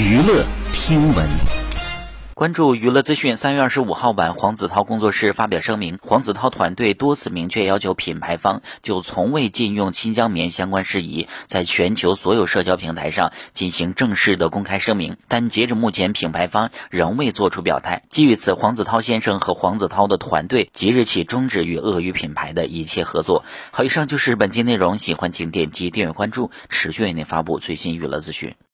娱乐听闻，关注娱乐资讯。三月二十五号晚，黄子韬工作室发表声明：黄子韬团队多次明确要求品牌方就从未禁用新疆棉相关事宜，在全球所有社交平台上进行正式的公开声明。但截至目前，品牌方仍未做出表态。基于此，黄子韬先生和黄子韬的团队即日起终止与鳄鱼品牌的一切合作。好，以上就是本期内容，喜欢请点击订阅，关注持续为您发布最新娱乐资讯。